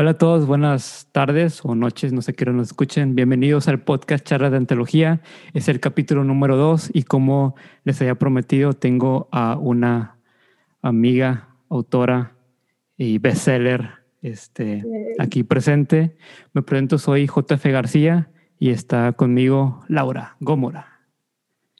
Hola a todos, buenas tardes o noches, no sé qué nos escuchen. Bienvenidos al podcast Charla de Antología. Es el capítulo número dos y como les había prometido, tengo a una amiga, autora y bestseller este, aquí presente. Me presento, soy JF García y está conmigo Laura Gómora.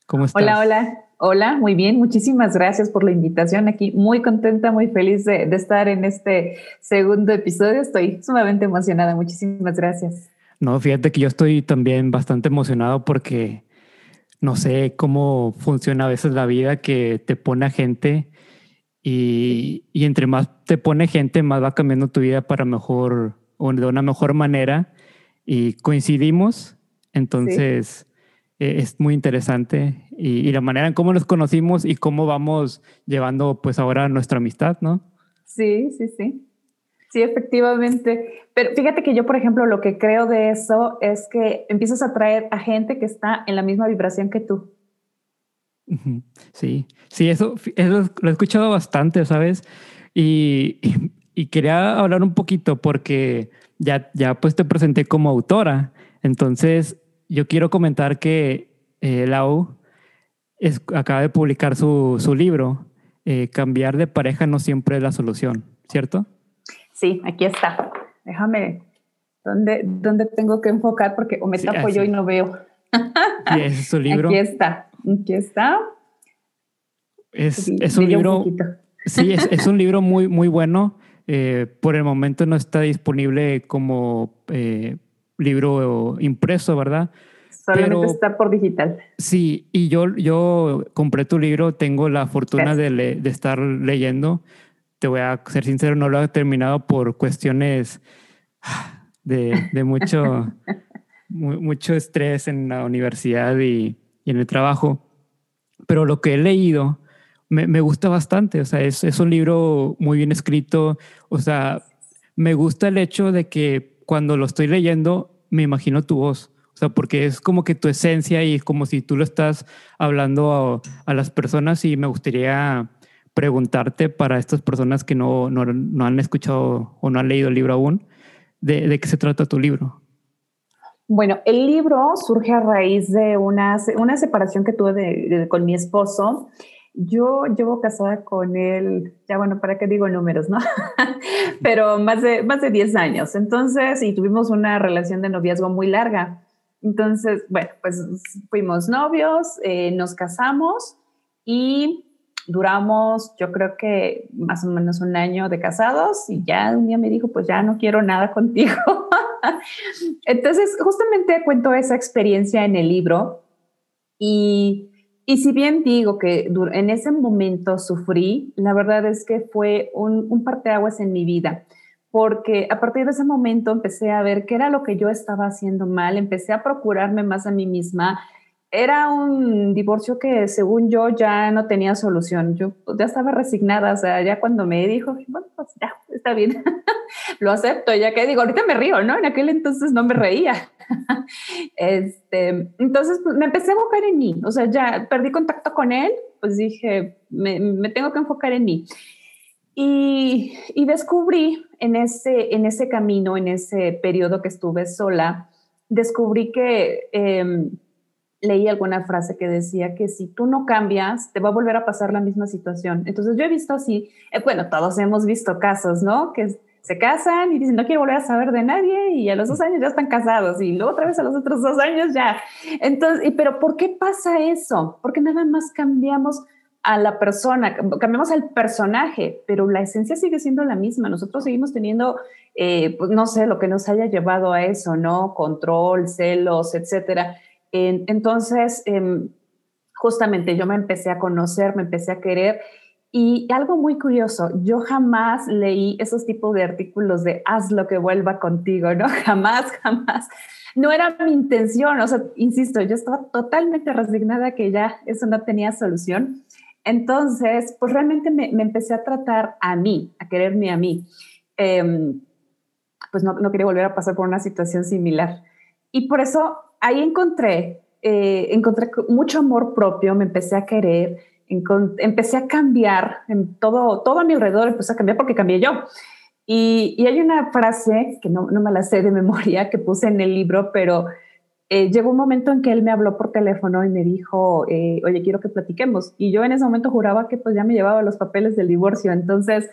¿Cómo estás? Hola, hola. Hola, muy bien. Muchísimas gracias por la invitación aquí. Muy contenta, muy feliz de, estar en este segundo episodio. Estoy sumamente emocionada. Muchísimas gracias. No, fíjate que yo estoy también bastante emocionado porque no sé cómo funciona a veces la vida que te pone a gente y, entre más te pone gente, más va cambiando tu vida para mejor o de una mejor manera y coincidimos. Entonces, eh, es muy interesante y, la manera en cómo nos conocimos y cómo vamos llevando pues ahora nuestra amistad, ¿no? Sí, sí, sí. Sí, efectivamente. Pero fíjate que yo, por ejemplo, lo que creo de eso es que empiezas a atraer a gente que está en la misma vibración que tú. Sí, sí, eso, eso lo he escuchado bastante, ¿sabes? Y, y, quería hablar un poquito porque ya, ya pues te presenté como autora. Entonces, yo quiero comentar que eh, Lau es, acaba de publicar su, su libro, eh, Cambiar de pareja no siempre es la solución, ¿cierto? Sí, aquí está. Déjame, ¿dónde, dónde tengo que enfocar? Porque o me tapo yo y no veo. ¿Y ese es su libro? Aquí está, aquí está. Es, es un libro... sí, es, es, un libro muy, muy bueno. Eh, por el momento no está disponible como eh, libro impreso, ¿verdad? Solamente está por digital. Sí, y yo, yo compré tu libro, tengo la fortuna de, de, estar leyendo. Te voy a ser sincero, no lo he terminado por cuestiones de, de mucho, mucho estrés en la universidad y, y, en el trabajo. Pero lo que he leído me, me gusta bastante. O sea, es, es un libro muy bien escrito. O sea, me gusta el hecho de que cuando lo estoy leyendo, me imagino tu voz. O sea, porque es como que tu esencia y es como si tú lo estás hablando a, las personas y me gustaría preguntarte para estas personas que no, no, no, han escuchado o no han leído el libro aún, de, de qué se trata tu libro. Bueno, el libro surge a raíz de una, una separación que tuve con mi esposo yo llevo casada con él, ya bueno, ¿para qué digo números, no? Pero más de, más de 10 años. Entonces, y tuvimos una relación de noviazgo muy larga. Entonces, bueno, pues fuimos novios, eh, nos casamos y duramos, yo creo que más o menos un año de casados y ya un día me dijo, pues ya no quiero nada contigo. Entonces, justamente cuento esa experiencia en el libro y y si bien digo que en ese momento sufrí, la verdad es que fue un, parteaguas en mi vida, porque a partir de ese momento empecé a ver qué era lo que yo estaba haciendo mal, empecé a procurarme más a mí misma, era un divorcio que según yo ya no tenía solución. Yo ya estaba resignada, o sea, ya cuando me dijo, bueno, pues ya, está bien, lo acepto, ya que digo, ahorita me río, ¿no? En aquel entonces no me reía. este, entonces pues, me empecé a enfocar en mí, o sea, ya perdí contacto con él, pues dije, me, me tengo que enfocar en mí. Y, y, descubrí en ese, en ese camino, en ese periodo que estuve sola, descubrí que... Eh, leí alguna frase que decía que si tú no cambias, te va a volver a pasar la misma situación. Entonces yo he visto así, eh, bueno, todos hemos visto casos, ¿no? Que se casan y dicen, no quiero volver a saber de nadie y a los dos años ya están casados y luego otra vez a los otros dos años ya. Entonces, pero ¿por qué pasa eso? Porque nada más cambiamos a la persona, cambiamos al personaje, pero la esencia sigue siendo la misma. Nosotros seguimos teniendo, eh, pues no sé, lo que nos haya llevado a eso, ¿no? Control, celos, etcétera entonces, em, justamente yo me empecé a conocer, me empecé a querer y algo muy curioso, yo jamás leí esos tipos de artículos de haz lo que vuelva contigo, ¿no? Jamás, jamás. No era mi intención, o sea, insisto, yo estaba totalmente resignada que ya eso no tenía solución. Entonces, pues realmente me, empecé a tratar a mí, a quererme a mí. Em, pues no, no quería volver a pasar por una situación similar. Y por eso ahí encontré, eh, encontré mucho amor propio, me empecé a querer, empecé a cambiar en todo, todo a mi alrededor, empecé a cambiar porque cambié yo. Y, hay una frase que no, no, me la sé de memoria que puse en el libro, pero eh, llegó un momento en que él me habló por teléfono y me dijo, eh, oye, quiero que platiquemos. Y yo en ese momento juraba que pues ya me llevaba los papeles del divorcio. Entonces,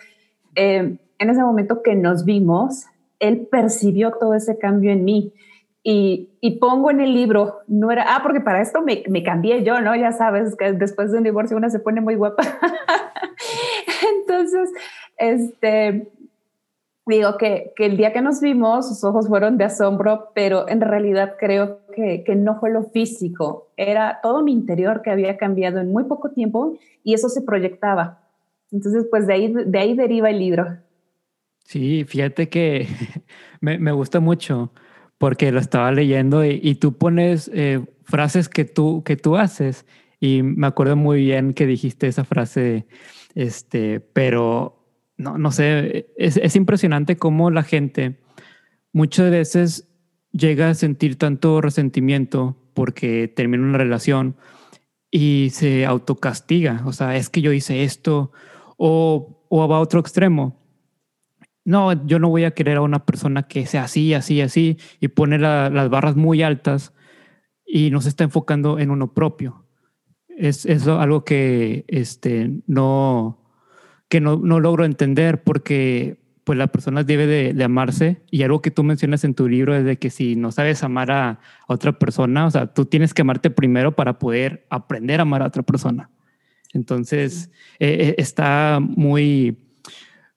eh, en ese momento que nos vimos, él percibió todo ese cambio en mí. Y, y, pongo en el libro, no era, ah, porque para esto me, me, cambié yo, ¿no? Ya sabes que después de un divorcio una se pone muy guapa. Entonces, este, digo que, que, el día que nos vimos, sus ojos fueron de asombro, pero en realidad creo que, que, no fue lo físico, era todo mi interior que había cambiado en muy poco tiempo y eso se proyectaba. Entonces, pues de ahí, de ahí deriva el libro. Sí, fíjate que me, me gusta mucho porque lo estaba leyendo y, tú pones eh, frases que tú, que tú haces y me acuerdo muy bien que dijiste esa frase, este, pero no, no sé, es, es impresionante cómo la gente muchas veces llega a sentir tanto resentimiento porque termina una relación y se autocastiga, o sea, es que yo hice esto, o, o va a otro extremo. No, yo no voy a querer a una persona que sea así, así, así, y pone las barras muy altas y no se está enfocando en uno propio. Es, es algo que este, no, que no, no logro entender porque pues la persona debe de, amarse y algo que tú mencionas en tu libro es de que si no sabes amar a, otra persona, o sea, tú tienes que amarte primero para poder aprender a amar a otra persona. Entonces, eh, eh, está muy,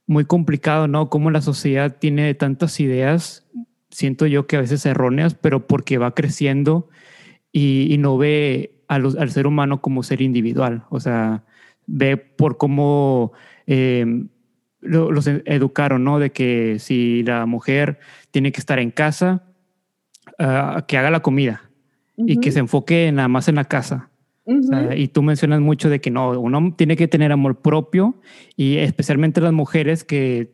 muy complicado, ¿no? Cómo la sociedad tiene tantas ideas, siento yo que a veces erróneas, pero porque va creciendo y, no ve al ser humano como ser individual, o sea, ve por cómo eh, los educaron, ¿no? De que si la mujer tiene que estar en casa, uh, que haga la comida y que se enfoque nada más en la casa. O sea, y tú mencionas mucho de que no, uno tiene que tener amor propio y especialmente las mujeres que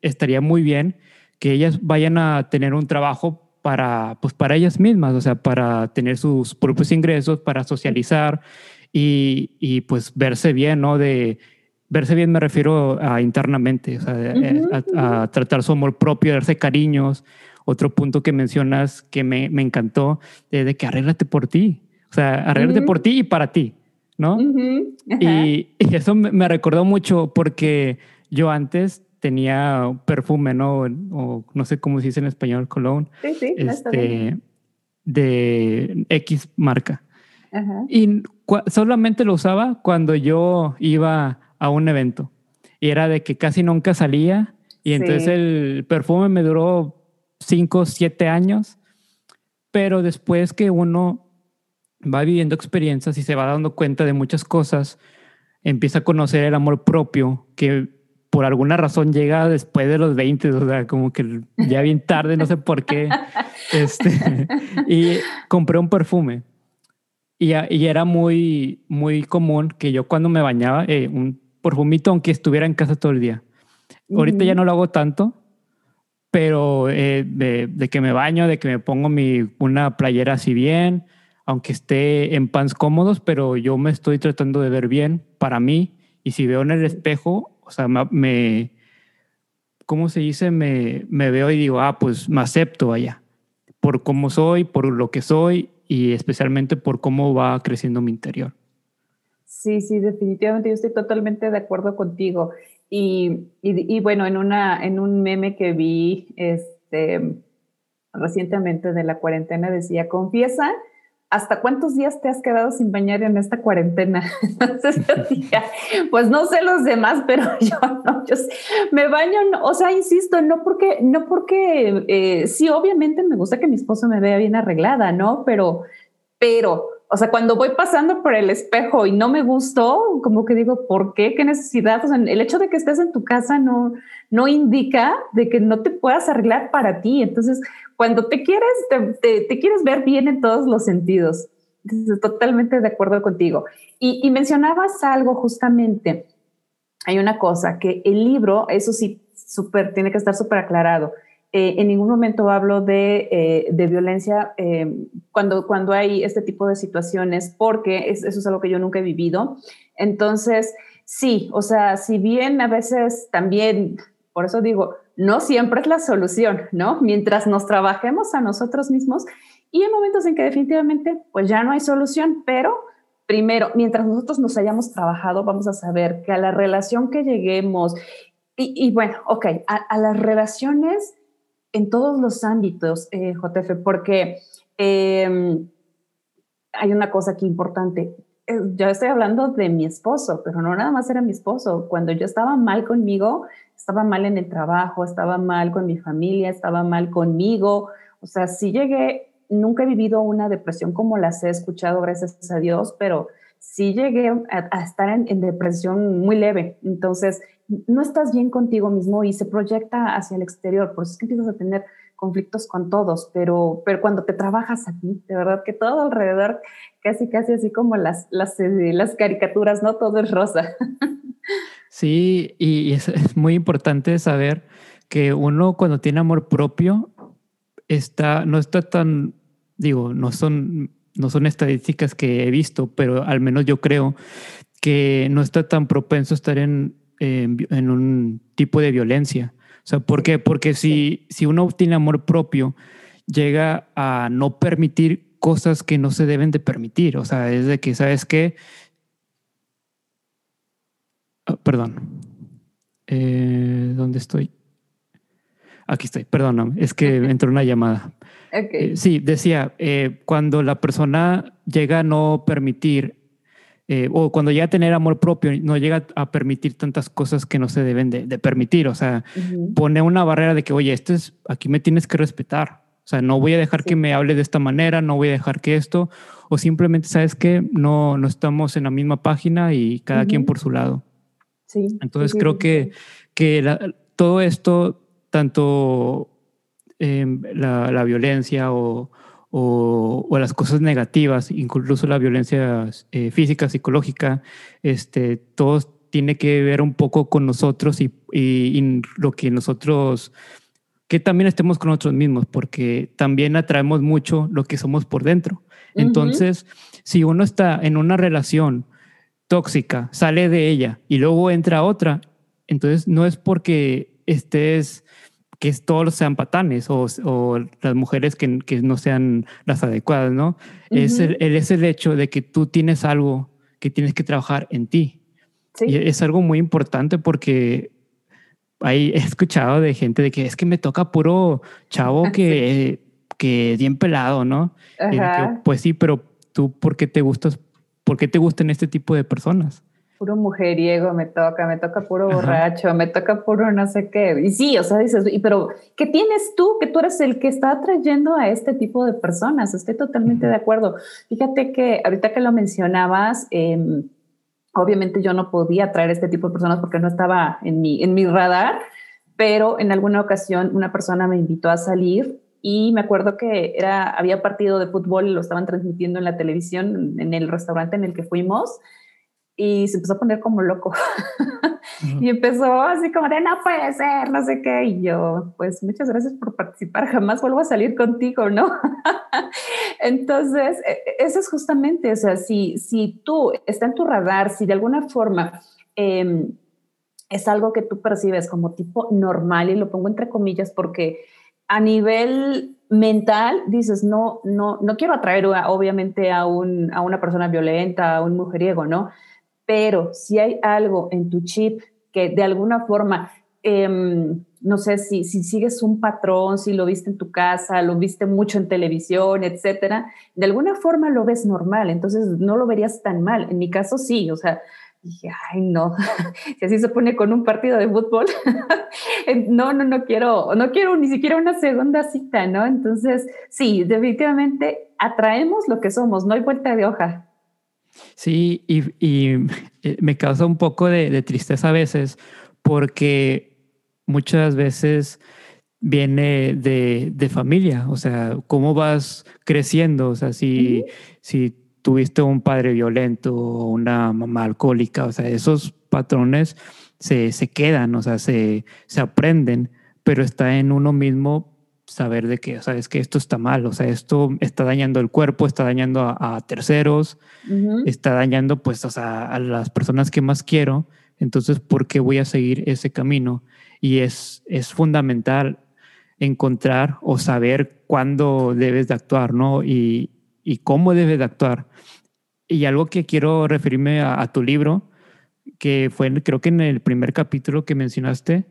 estaría muy bien que ellas vayan a tener un trabajo para, pues para ellas mismas, o sea, para tener sus propios ingresos, para socializar y, y pues verse bien, ¿no? De verse bien me refiero a internamente, o sea, eh, a, tratar su amor propio, a darse cariños. Otro punto que mencionas que me, me encantó, de, de, que arréglate por ti, o sea, arréglate por ti y para ti, ¿no? y, eso me, recordó mucho porque yo antes tenía perfume, ¿no? O no sé cómo se dice en español, cologne. Sí, sí, este, de X marca. Y solamente lo usaba cuando yo iba a un evento. Y era de que casi nunca salía. Y entonces el perfume me duró cinco, siete años. Pero después que uno va viviendo experiencias y se va dando cuenta de muchas cosas, empieza a conocer el amor propio, que por alguna razón llega después de los 20, o sea, como que ya bien tarde, no sé por qué. Este, y compré un perfume. Y, y, era muy, muy común que yo cuando me bañaba, eh, un por vomito aunque estuviera en casa todo el día. Ahorita ya no lo hago tanto, pero eh, de, que me baño, de que me pongo mi, una playera así bien, aunque esté en pants cómodos, pero yo me estoy tratando de ver bien para mí. Y si veo en el espejo, o sea, me, ¿cómo se dice? Me, me veo y digo, ah, pues me acepto allá, por cómo soy, por lo que soy y especialmente por cómo va creciendo mi interior. Sí, sí, definitivamente yo estoy totalmente de acuerdo contigo. Y, y, bueno, en, una, en un meme que vi este, recientemente de la cuarentena decía, confiesa, ¿hasta cuántos días te has quedado sin bañar en esta cuarentena? Pues no sé los demás, pero yo no, yo me baño, o sea, insisto, no porque, no porque, eh, sí, obviamente me gusta que mi esposo me vea bien arreglada, ¿no? Pero, pero o sea, cuando voy pasando por el espejo y no me gustó, como que digo, ¿por qué? ¿Qué necesidad? O sea, el hecho de que estés en tu casa no, no indica de que no te puedas arreglar para ti. Entonces, cuando te quieres, te, quieres ver bien en todos los sentidos. Entonces, totalmente de acuerdo contigo. Y, y mencionabas algo justamente. Hay una cosa que el libro, eso sí, súper, tiene que estar súper aclarado eh, en ningún momento hablo de, eh, de violencia eh, cuando, cuando hay este tipo de situaciones, porque eso es algo que yo nunca he vivido. Entonces, sí, o sea, si bien a veces también, por eso digo, no siempre es la solución, ¿no? Mientras nos trabajemos a nosotros mismos y hay momentos en que definitivamente pues ya no hay solución, pero primero, mientras nosotros nos hayamos trabajado, vamos a saber que a la relación que lleguemos, y, bueno, ok, a, las relaciones en todos los ámbitos, eh, JF, porque em, hay una cosa aquí importante. Eh, yo estoy hablando de mi esposo, pero no nada más era mi esposo. Cuando yo estaba mal conmigo, estaba mal en el trabajo, estaba mal con mi familia, estaba mal conmigo. O sea, sí llegué nunca he vivido una depresión como las he escuchado, gracias a Dios, pero sí llegué a, estar en, depresión muy leve. Entonces, no estás bien contigo mismo y se proyecta hacia el exterior. Por eso es que empiezas a tener conflictos con todos, pero, pero cuando te trabajas a ti, de verdad que todo alrededor, casi, casi así como las, las, eh, las caricaturas, ¿no? Todo es rosa. Sí, y es, muy importante saber que uno cuando tiene amor propio está, no está tan digo, no son, no son estadísticas que he visto, pero al menos yo creo que no está tan propenso a estar en, en, un tipo de violencia. O sea, ¿por qué? Porque si, si uno tiene amor propio, llega a no permitir cosas que no se deben de permitir. O sea, es de que, ¿sabes qué? Ah, perdón. Eh, ¿Dónde estoy? Aquí estoy, perdóname, es que entró una llamada. Eh, sí, decía, eh, cuando la persona llega a no permitir, eh, o cuando llega a tener amor propio, no llega a permitir tantas cosas que no se deben de, permitir. O sea, pone una barrera de que, oye, esto es, aquí me tienes que respetar. O sea, no voy a dejar que me hable de esta manera, no voy a dejar que esto, o simplemente, ¿sabes que No, no estamos en la misma página y cada quien por su lado. Sí. Entonces creo que, que todo esto, tanto Em, la, violencia o, o, las cosas negativas, incluso la violencia eh, física, psicológica, este, todo tiene que ver un poco con nosotros y, y, lo que nosotros, que también estemos con nosotros mismos, porque también atraemos mucho lo que somos por dentro. Entonces, si uno está en una relación tóxica, sale de ella y luego entra otra, entonces no es porque estés que todos sean patanes o, o las mujeres que, que, no sean las adecuadas, ¿no? es, el, es el hecho de que tú tienes algo que tienes que trabajar en ti. ¿Sí? Y es algo muy importante porque ahí he escuchado de gente de que es que me toca puro chavo que, que bien pelado, ¿no? pues sí, pero tú, ¿por qué te gustas? ¿Por qué te gustan este tipo de personas? Puro mujeriego me toca, me toca puro borracho, me toca puro no sé qué. Y sí, o sea, dices, pero ¿qué tienes tú? Que tú eres el que está atrayendo a este tipo de personas. Estoy totalmente de acuerdo. Fíjate que ahorita que lo mencionabas, em, obviamente yo no podía atraer este tipo de personas porque no estaba en mi, en mi radar, pero en alguna ocasión una persona me invitó a salir y me acuerdo que era, había partido de fútbol y lo estaban transmitiendo en la televisión, en el restaurante en el que fuimos y se empezó a poner como loco. y empezó así como de, no puede ser, no sé qué. Y yo, pues muchas gracias por participar, jamás vuelvo a salir contigo, ¿no? Entonces, e, e, eso es justamente, o sea, si, si tú está en tu radar, si de alguna forma em, es algo que tú percibes como tipo normal, y lo pongo entre comillas porque a nivel mental dices, no, no, no quiero atraer obviamente a, un, a una persona violenta, a un mujeriego, ¿no? Pero si hay algo en tu chip que de alguna forma, em, no sé si, si sigues un patrón, si lo viste en tu casa, lo viste mucho en televisión, etcétera, de alguna forma lo ves normal, entonces no lo verías tan mal. En mi caso sí, o sea, dije, ay, no, si así se pone con un partido de fútbol, no, no, no quiero, no quiero ni siquiera una segunda cita, ¿no? Entonces, sí, definitivamente atraemos lo que somos, no hay vuelta de hoja. Sí, y, eh, me causa un poco de, tristeza a veces porque muchas veces viene de, familia, o sea, cómo vas creciendo, o sea, si, si tuviste un padre violento o una mamá alcohólica, o sea, esos patrones se, se quedan, o sea, se, se aprenden, pero está en uno mismo saber de que, o sea, es que esto está mal, o sea, esto está dañando el cuerpo, está dañando a, terceros, está dañando pues, o sea, a las personas que más quiero. Entonces, ¿por qué voy a seguir ese camino? Y es, es fundamental encontrar o saber cuándo debes de actuar, ¿no? Y, y cómo debes de actuar. Y algo que quiero referirme a, tu libro, que fue creo que en el primer capítulo que mencionaste,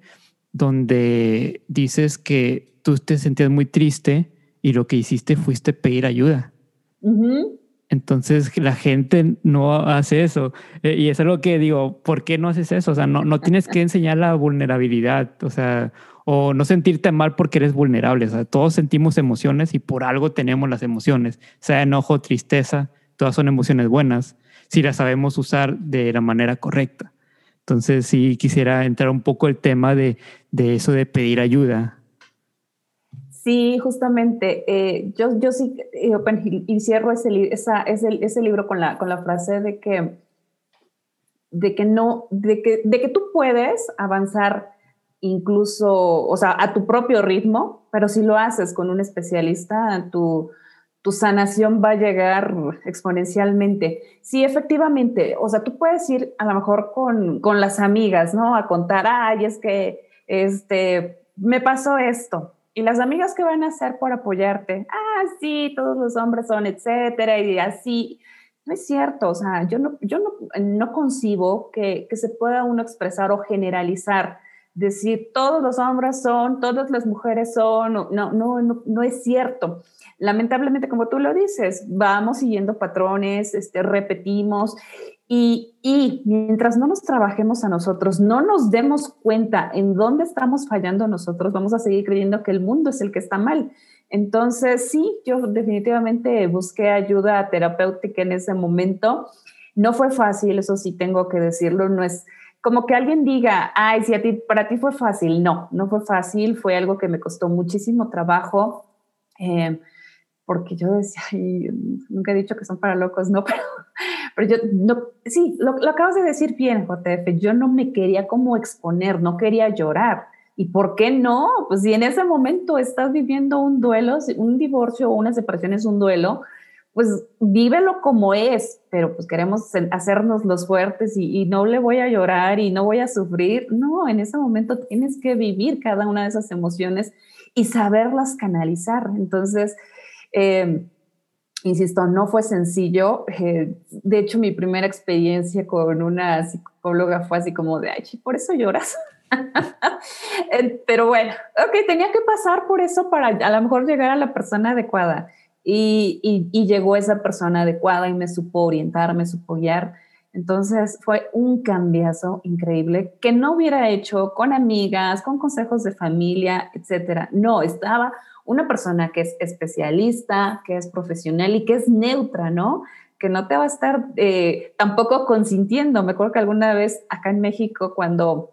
donde dices que tú te sentías muy triste y lo que hiciste fuiste pedir ayuda. Entonces la gente no hace eso. Eh, y es algo que digo, ¿por qué no haces eso? O sea, no, no tienes que enseñar la vulnerabilidad, o sea, o no sentirte mal porque eres vulnerable. O sea, todos sentimos emociones y por algo tenemos las emociones, sea enojo, tristeza, todas son emociones buenas si las sabemos usar de la manera correcta. Entonces sí quisiera entrar un poco el tema de, de eso de pedir ayuda. Sí, justamente. Eh, yo, yo sí eh, y cierro ese, libro con la, con la frase de que, de que no, de que, de que tú puedes avanzar incluso, o sea, a tu propio ritmo, pero si lo haces con un especialista, tu, tu sanación va a llegar exponencialmente. Sí, efectivamente, o sea, tú puedes ir a lo mejor con, con las amigas, ¿no? A contar, ay, es que este, me pasó esto. Y las amigas que van a hacer por apoyarte, ah, sí, todos los hombres son, etcétera, y así. No es cierto, o sea, yo no, yo no, no concibo que, que se pueda uno expresar o generalizar decir todos los hombres son, todas las mujeres son, no, no, no, no es cierto lamentablemente, como tú lo dices, vamos siguiendo patrones, este, repetimos y, mientras no nos trabajemos a nosotros, no nos demos cuenta en dónde estamos fallando nosotros, vamos a seguir creyendo que el mundo es el que está mal. Entonces, sí, yo definitivamente busqué ayuda terapéutica en ese momento. No fue fácil, eso sí tengo que decirlo, no es como que alguien diga, ay, si a ti, para ti fue fácil. No, no fue fácil, fue algo que me costó muchísimo trabajo. Eh, porque yo decía, nunca he dicho que son para locos, no, pero, pero yo no, sí, lo, lo, acabas de decir bien, JF, yo no me quería como exponer, no quería llorar. ¿Y por qué no? Pues si en ese momento estás viviendo un duelo, un divorcio o una separación es un duelo, pues vívelo como es, pero pues queremos hacernos los fuertes y, y, no le voy a llorar y no voy a sufrir. No, en ese momento tienes que vivir cada una de esas emociones y saberlas canalizar. Entonces, eh, insisto, no fue sencillo. Eh, de hecho, mi primera experiencia con una psicóloga fue así como de, ay, por eso lloras. Eh, pero bueno, ok, tenía que pasar por eso para a lo mejor llegar a la persona adecuada. Y, y, y, llegó esa persona adecuada y me supo orientar, me supo guiar. Entonces fue un cambiazo increíble que no hubiera hecho con amigas, con consejos de familia, etcétera. No, estaba una persona que es especialista, que es profesional y que es neutra, ¿no? Que no te va a estar eh, tampoco consintiendo. Me acuerdo que alguna vez acá en México, cuando,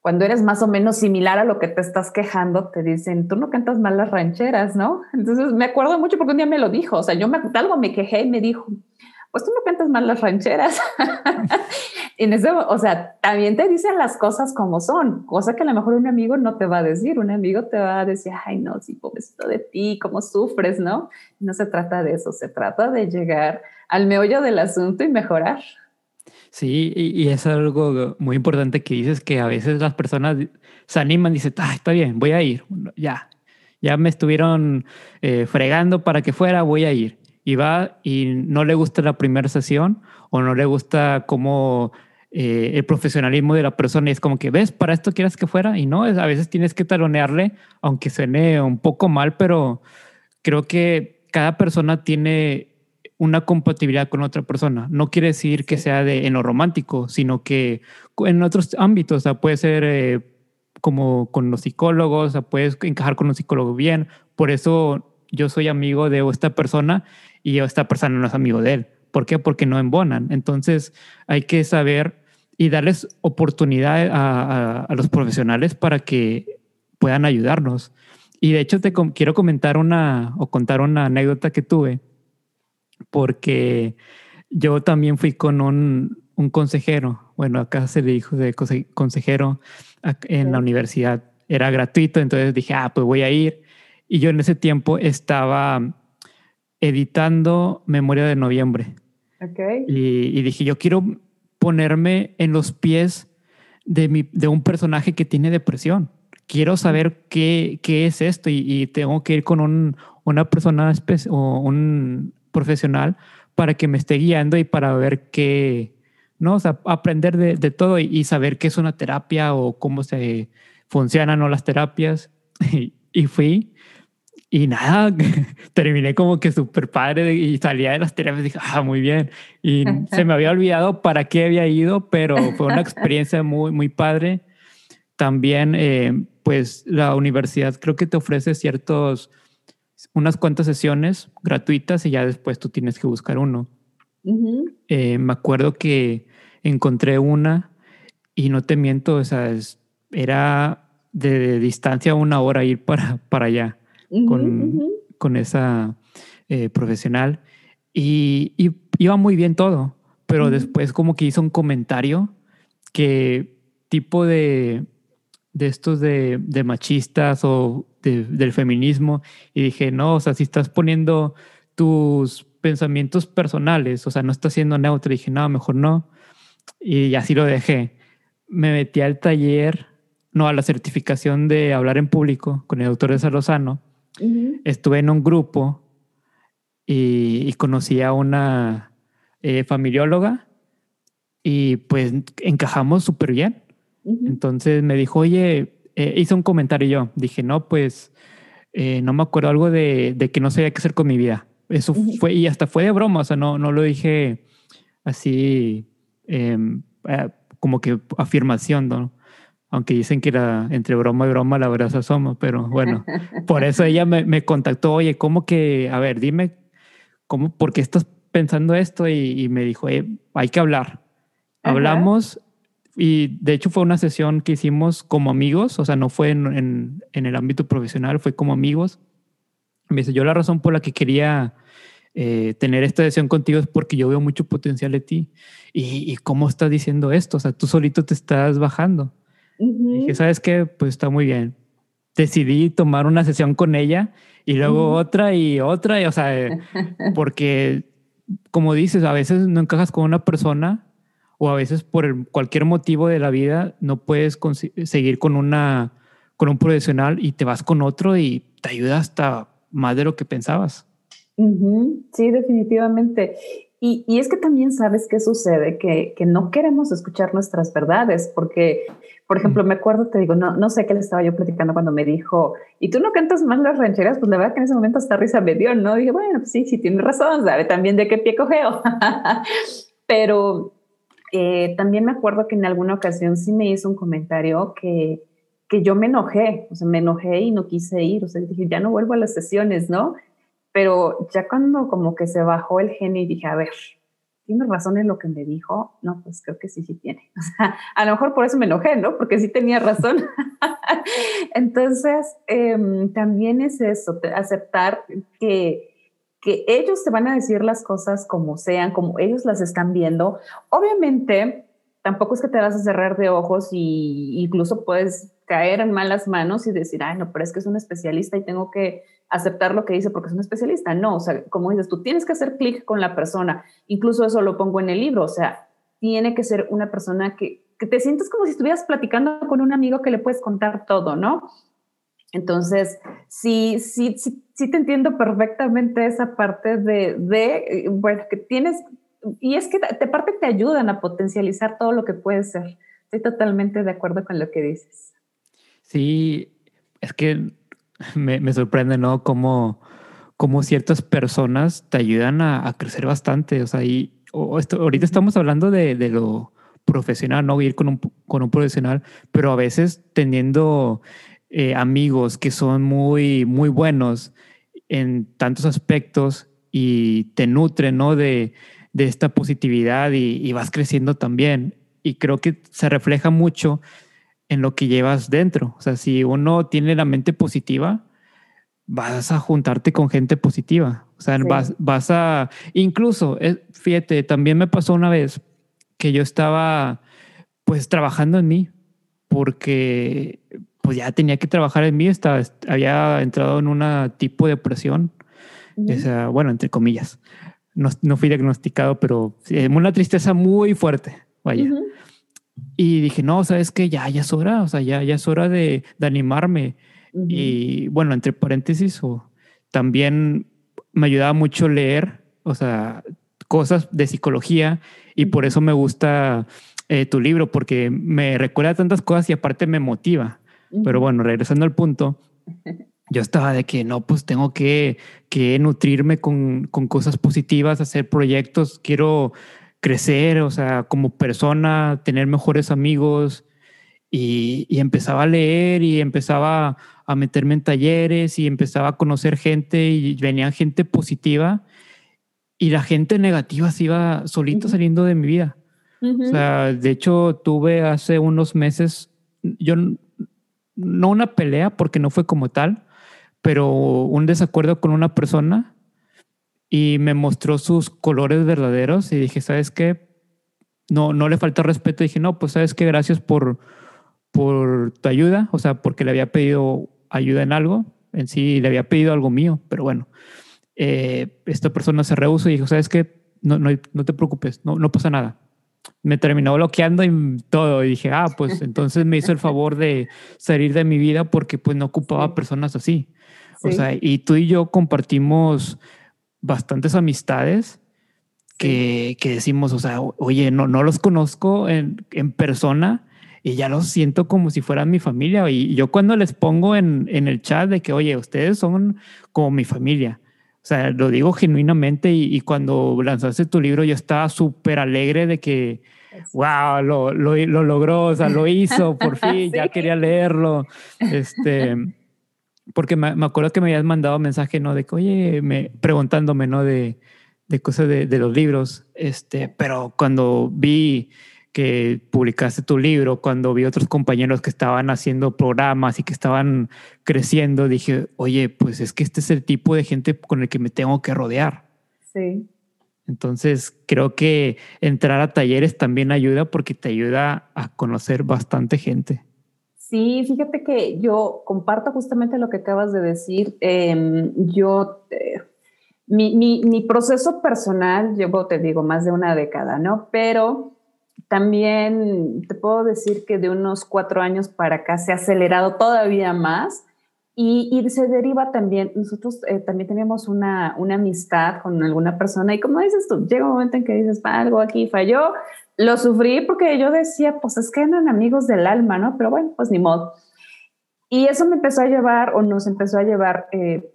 cuando eres más o menos similar a lo que te estás quejando, te dicen, tú no cantas mal las rancheras, ¿no? Entonces me acuerdo mucho porque un día me lo dijo, o sea, yo me, algo me quejé y me dijo, pues tú no cantas mal las rancheras. en eso, o sea, también te dicen las cosas como son, cosa que a lo mejor un amigo no te va a decir. Un amigo te va a decir, ay, no, sí, pobrecito de ti, cómo sufres, ¿no? No se trata de eso, se trata de llegar al meollo del asunto y mejorar. Sí, y, es algo muy importante que dices que a veces las personas se animan y dicen, ah, está bien, voy a ir, ya, ya me estuvieron eh, fregando para que fuera, voy a ir y va y no le gusta la primera sesión o no le gusta cómo eh, el profesionalismo de la persona y es como que, ¿ves? Para esto quieras que fuera y no, a veces tienes que talonearle, aunque suene un poco mal, pero creo que cada persona tiene una compatibilidad con otra persona. No quiere decir que sea de, en lo romántico, sino que en otros ámbitos, o sea, puede ser eh, como con los psicólogos, o sea, puedes encajar con un psicólogo bien. Por eso yo soy amigo de esta persona y esta persona no es amigo de él. ¿Por qué? Porque no embonan. Entonces hay que saber y darles oportunidad a, los profesionales para que puedan ayudarnos. Y de hecho te quiero comentar una o contar una anécdota que tuve, porque yo también fui con un, un consejero, bueno, acá se le dijo de consejero en la universidad, era gratuito, entonces dije, ah, pues voy a ir. Y yo en ese tiempo estaba editando Memoria de Noviembre. Okay. Y, dije, yo quiero ponerme en los pies de, mi, de un personaje que tiene depresión. Quiero saber qué, qué es esto y, tengo que ir con un, una persona o un profesional para que me esté guiando y para ver qué, ¿no? O sea, aprender de, de todo y, saber qué es una terapia o cómo se funcionan ¿no? las terapias. y fui y nada, terminé como que súper padre y salía de las terapias y dije, ah, muy bien. Y se me había olvidado para qué había ido, pero fue una experiencia muy, muy padre. También, eh, pues la universidad creo que te ofrece ciertos, unas cuantas sesiones gratuitas y ya después tú tienes que buscar uno. Eh, me acuerdo que encontré una y no te miento, o sea, era de, distancia una hora ir para, para allá con, con, esa eh, profesional y, iba muy bien todo, pero después como que hizo un comentario que tipo de, de estos de, de machistas o del feminismo y dije, no, o sea, si estás poniendo tus pensamientos personales, o sea, no estás siendo neutro, dije, no, mejor no. Y así lo dejé. Me metí al taller, no, a la certificación de hablar en público con el doctor de Estuve en un grupo y, conocí a una eh, familióloga y pues encajamos súper bien. Entonces me dijo, oye, eh, hice un comentario yo. Dije, no, pues eh, no me acuerdo algo de, que no sabía qué hacer con mi vida. Eso fue, y hasta fue de broma, o sea, no, no lo dije así em, como que afirmación, ¿no? Aunque dicen que era entre broma y broma la verdad se asoma, pero bueno, por eso ella me, contactó, oye, ¿cómo que, a ver, dime, ¿cómo, por qué estás pensando esto? Y, me dijo, hay que hablar. Hablamos y de hecho fue una sesión que hicimos como amigos, o sea, no fue en, el ámbito profesional, fue como amigos. Me dice, yo la razón por la que quería eh, tener esta sesión contigo es porque yo veo mucho potencial en ti. ¿Y, ¿Y cómo estás diciendo esto? O sea, tú solito te estás bajando. Dije, ¿sabes qué? Pues está muy bien. Decidí tomar una sesión con ella y luego otra y otra, y, o sea, eh, porque como dices, a veces no encajas con una persona o a veces por cualquier motivo de la vida no puedes seguir con una con un profesional y te vas con otro y te ayuda hasta más de lo que pensabas. Sí, definitivamente. Y, y, es que también sabes qué sucede, que, que, no queremos escuchar nuestras verdades, porque, por ejemplo, me acuerdo, te digo, no, no sé qué le estaba yo platicando cuando me dijo, y tú no cantas más las rancheras, pues la verdad que en ese momento hasta risa me dio, ¿no? Dije, bueno, pues sí, sí, tienes razón, sabe también de qué pie cogeo. Pero eh, también me acuerdo que en alguna ocasión sí me hizo un comentario que, que yo me enojé, o sea, me enojé y no quise ir, o sea, dije, ya no vuelvo a las sesiones, ¿no? Pero ya cuando como que se bajó el genio y dije, a ver, ¿tiene razón en lo que me dijo? No, pues creo que sí, sí tiene. O sea, a lo mejor por eso me enojé, ¿no? Porque sí tenía razón. Entonces, em, también es eso, aceptar que, que ellos te van a decir las cosas como sean, como ellos las están viendo. Obviamente, tampoco es que te vas a cerrar de ojos y incluso puedes caer en malas manos y decir, ay, no, pero es que es un especialista y tengo que aceptar lo que dice porque es un especialista. No, o sea, como dices, tú tienes que hacer clic con la persona. Incluso eso lo pongo en el libro, o sea, tiene que ser una persona que, que te sientes como si estuvieras platicando con un amigo que le puedes contar todo, ¿no? Entonces, sí, sí, sí, sí te entiendo perfectamente esa parte de, de, eh, bueno, que tienes, y es que de parte te ayudan a potencializar todo lo que puede ser. Estoy totalmente de acuerdo con lo que dices. Sí, es que me, sorprende, ¿no? Cómo, cómo, ciertas personas te ayudan a, crecer bastante. O sea, y esto, ahorita estamos hablando de, lo profesional, ¿no? Ir con un, con un profesional, pero a veces teniendo eh, amigos que son muy, muy buenos en tantos aspectos y te nutren, ¿no? De, de esta positividad y, y, vas creciendo también. Y creo que se refleja mucho en lo que llevas dentro. O sea, si uno tiene la mente positiva, vas a juntarte con gente positiva. O sea, vas, vas a, incluso, eh, fíjate, también me pasó una vez que yo estaba pues trabajando en mí, porque pues ya tenía que trabajar en mí, estaba, había entrado en una tipo de depresión, bueno, entre comillas. No, no, fui diagnosticado, pero una tristeza muy fuerte, vaya. Y dije, no, sabes que ya, ya es hora, o sea, ya, ya es hora de, de animarme. Y bueno, entre paréntesis, o también me ayudaba mucho leer, o sea, cosas de psicología y por eso me gusta eh, tu libro, porque me recuerda tantas cosas y aparte me motiva. Pero bueno, regresando al punto, yo estaba de que no, pues tengo que, que nutrirme con, con cosas positivas, hacer proyectos, quiero crecer, o sea, como persona, tener mejores amigos. Y, y, empezaba a leer y empezaba a meterme en talleres y empezaba a conocer gente y venía gente positiva y la gente negativa se iba solito saliendo de mi vida. O sea, de hecho tuve hace unos meses, yo no una pelea porque no fue como tal, pero un desacuerdo con una persona y me mostró sus colores verdaderos y dije, ¿sabes qué? No, no le falta respeto. dije, no, pues sabes qué, gracias por, por tu ayuda, o sea, porque le había pedido ayuda en algo, en sí le había pedido algo mío, pero bueno, eh, esta persona se rehusó y dijo, ¿sabes qué? No, no, no te preocupes, no, no pasa nada. Me terminó bloqueando y todo. Y dije, ah, pues entonces me hizo el favor de salir de mi vida porque pues no ocupaba personas así. O sea, y tú y yo compartimos bastantes amistades que, que decimos, o sea, oye, no, no los conozco en, en persona, y ya los siento como si fueran mi familia. Y yo cuando les pongo en, en el chat de que, oye, ustedes son como mi familia. O sea, lo digo genuinamente y, cuando lanzaste tu libro yo estaba súper alegre de que, wow, lo, lo, lo, logró, o sea, lo hizo, por fin, ya quería leerlo. Este, porque me, me, acuerdo que me habías mandado mensaje, ¿no? De que, oye, me, preguntándome, ¿no? De, de cosas de, de, los libros. Este, pero cuando vi que publicaste tu libro, cuando vi otros compañeros que estaban haciendo programas y que estaban creciendo, dije, oye, pues es que este es el tipo de gente con el que me tengo que rodear. Sí. Entonces, creo que entrar a talleres también ayuda porque te ayuda a conocer bastante gente. Sí, fíjate que yo comparto justamente lo que acabas de decir. Em, yo, eh, mi, mi, mi proceso personal, llevo, te digo, más de una década, ¿no? Pero también te puedo decir que de unos cuatro años para acá se ha acelerado todavía más y, y se deriva también, nosotros eh, también teníamos una, una, amistad con alguna persona y como dices tú, llega un momento en que dices, algo aquí falló, lo sufrí porque yo decía, pues es que eran amigos del alma, ¿no? Pero bueno, pues ni modo. Y eso me empezó a llevar o nos empezó a llevar eh,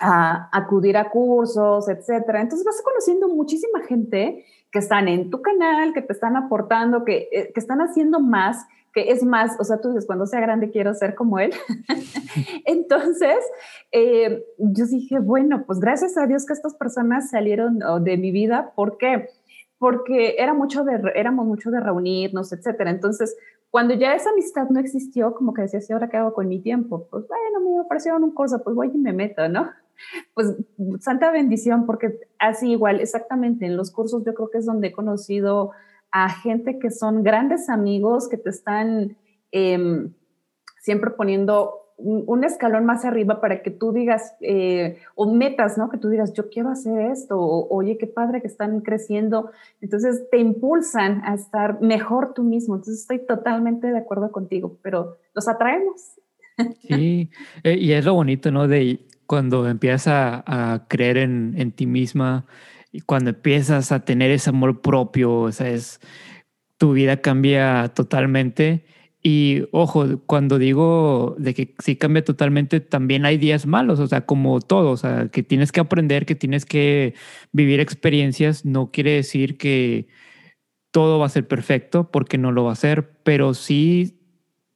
a acudir a cursos, etcétera. Entonces vas conociendo muchísima gente que están en tu canal, que te están aportando, que, eh, que están haciendo más, que es más, o sea, tú dices, cuando sea grande quiero ser como él. Entonces, eh, yo dije, bueno, pues gracias a Dios que estas personas salieron de mi vida. ¿Por qué? Porque era mucho de, éramos mucho de reunirnos, etcétera. Entonces, cuando ya esa amistad no existió, como que decía, ¿sí ahora qué hago con mi tiempo? Pues bueno, me ofrecieron un curso, pues voy y me meto, ¿no? Pues santa bendición, porque así igual, exactamente, en los cursos yo creo que es donde he conocido a gente que son grandes amigos, que te están em, siempre poniendo un, escalón más arriba para que tú digas, eh, o metas, ¿no? Que tú digas, yo quiero hacer esto, o, oye, qué padre que están creciendo. Entonces te impulsan a estar mejor tú mismo. Entonces estoy totalmente de acuerdo contigo, pero los atraemos. Sí, eh, y es lo bonito, ¿no? De cuando empiezas a, creer en, en, ti misma y cuando empiezas a tener ese amor propio, o sea, es, tu vida cambia totalmente. Y ojo, cuando digo de que sí cambia totalmente, también hay días malos, o sea, como todo, o sea, que tienes que aprender, que tienes que vivir experiencias, no quiere decir que todo va a ser perfecto, porque no lo va a ser, pero sí